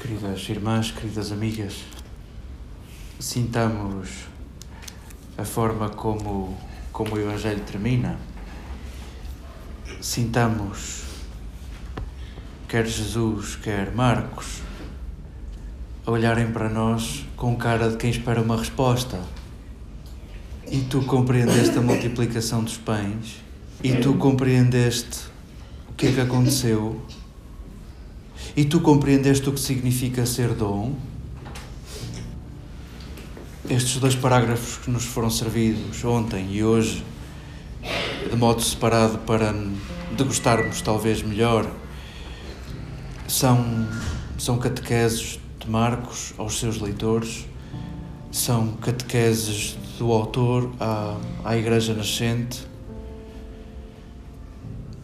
Queridas irmãs, queridas amigas, sintamos a forma como, como o Evangelho termina. Sintamos, quer Jesus, quer Marcos, olharem para nós com cara de quem espera uma resposta. E tu compreendeste a multiplicação dos pães? E tu compreendeste o que é que aconteceu? E tu compreendeste o que significa ser dom? Estes dois parágrafos que nos foram servidos ontem e hoje, de modo separado para degustarmos talvez melhor, são, são catequeses de Marcos aos seus leitores, são catequeses do autor à, à Igreja Nascente.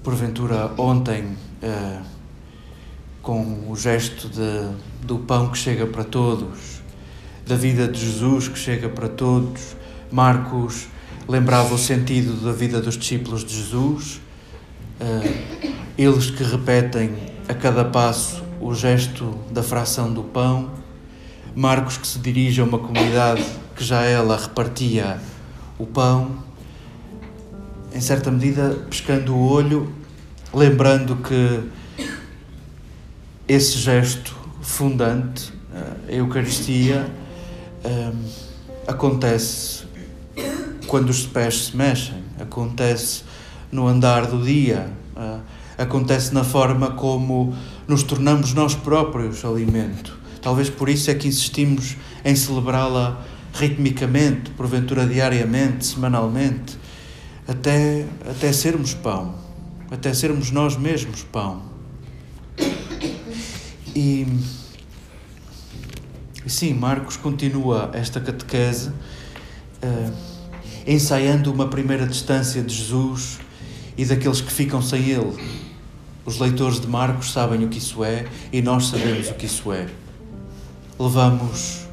Porventura, ontem. Uh, com o gesto de, do pão que chega para todos, da vida de Jesus que chega para todos. Marcos lembrava o sentido da vida dos discípulos de Jesus, uh, eles que repetem a cada passo o gesto da fração do pão. Marcos que se dirige a uma comunidade que já ela repartia o pão, em certa medida pescando o olho, lembrando que esse gesto fundante, a Eucaristia, um, acontece quando os pés se mexem, acontece no andar do dia, uh, acontece na forma como nos tornamos nós próprios alimento. Talvez por isso é que insistimos em celebrá-la ritmicamente, porventura diariamente, semanalmente, até, até sermos pão, até sermos nós mesmos pão. E sim, Marcos continua esta catequese uh, ensaiando uma primeira distância de Jesus e daqueles que ficam sem ele. Os leitores de Marcos sabem o que isso é e nós sabemos o que isso é. Levamos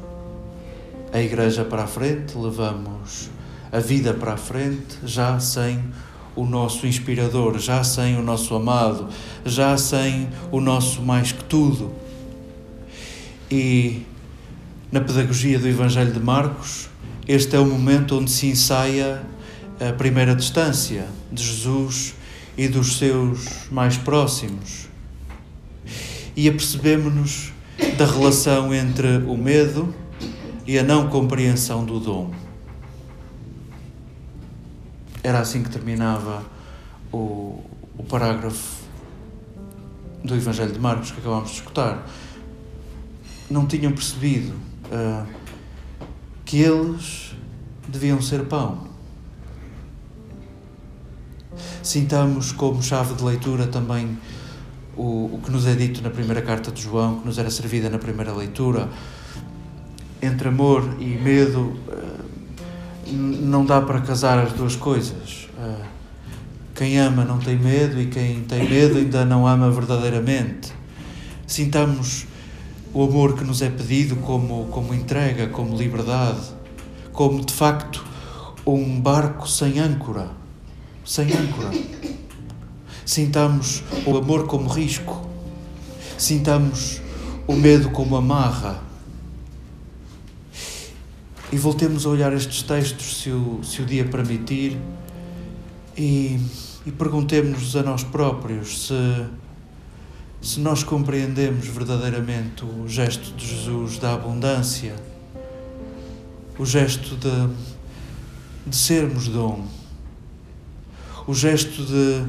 a igreja para a frente, levamos a vida para a frente, já sem o nosso inspirador, já sem o nosso amado, já sem o nosso mais que tudo. E na pedagogia do Evangelho de Marcos, este é o momento onde se ensaia a primeira distância de Jesus e dos seus mais próximos. E apercebemos-nos da relação entre o medo e a não compreensão do dom. Era assim que terminava o, o parágrafo do Evangelho de Marcos que acabamos de escutar. Não tinham percebido uh, que eles deviam ser pão. Sintamos como chave de leitura também o, o que nos é dito na primeira carta de João, que nos era servida na primeira leitura. Entre amor e medo, uh, não dá para casar as duas coisas. Ah, quem ama não tem medo e quem tem medo ainda não ama verdadeiramente. Sintamos o amor que nos é pedido como, como entrega, como liberdade, como de facto um barco sem âncora. Sem âncora. Sintamos o amor como risco. Sintamos o medo como amarra e voltemos a olhar estes textos, se o, se o dia permitir, e, e perguntemos-nos a nós próprios se, se nós compreendemos verdadeiramente o gesto de Jesus da abundância, o gesto de, de sermos dom, o gesto de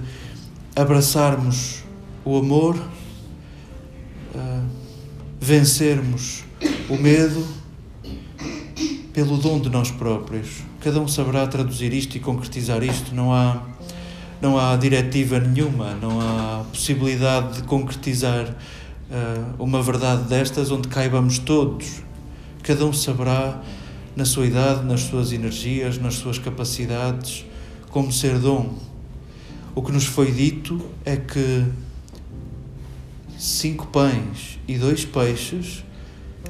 abraçarmos o amor, uh, vencermos o medo pelo dom de nós próprios. Cada um saberá traduzir isto e concretizar isto. Não há, não há diretiva nenhuma, não há possibilidade de concretizar uh, uma verdade destas onde caibamos todos. Cada um saberá, na sua idade, nas suas energias, nas suas capacidades, como ser dom. O que nos foi dito é que cinco pães e dois peixes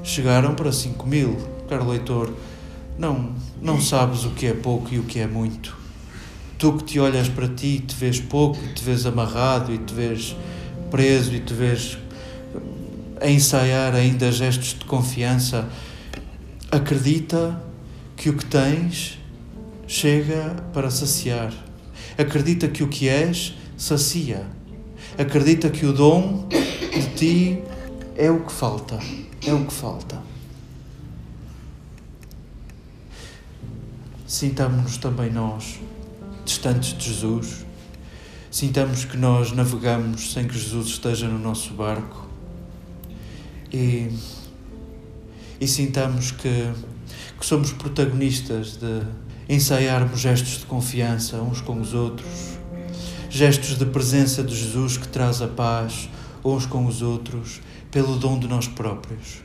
chegaram para cinco mil. Caro leitor, não, não sabes o que é pouco e o que é muito. Tu que te olhas para ti e te vês pouco, te vês amarrado e te vês preso e te vês hum, a ensaiar ainda gestos de confiança, acredita que o que tens chega para saciar. Acredita que o que és sacia. Acredita que o dom de ti é o que falta. É o que falta. Sintamos-nos também nós distantes de Jesus. Sintamos que nós navegamos sem que Jesus esteja no nosso barco. E, e sintamos que, que somos protagonistas de ensaiarmos gestos de confiança uns com os outros, gestos de presença de Jesus que traz a paz uns com os outros, pelo dom de nós próprios.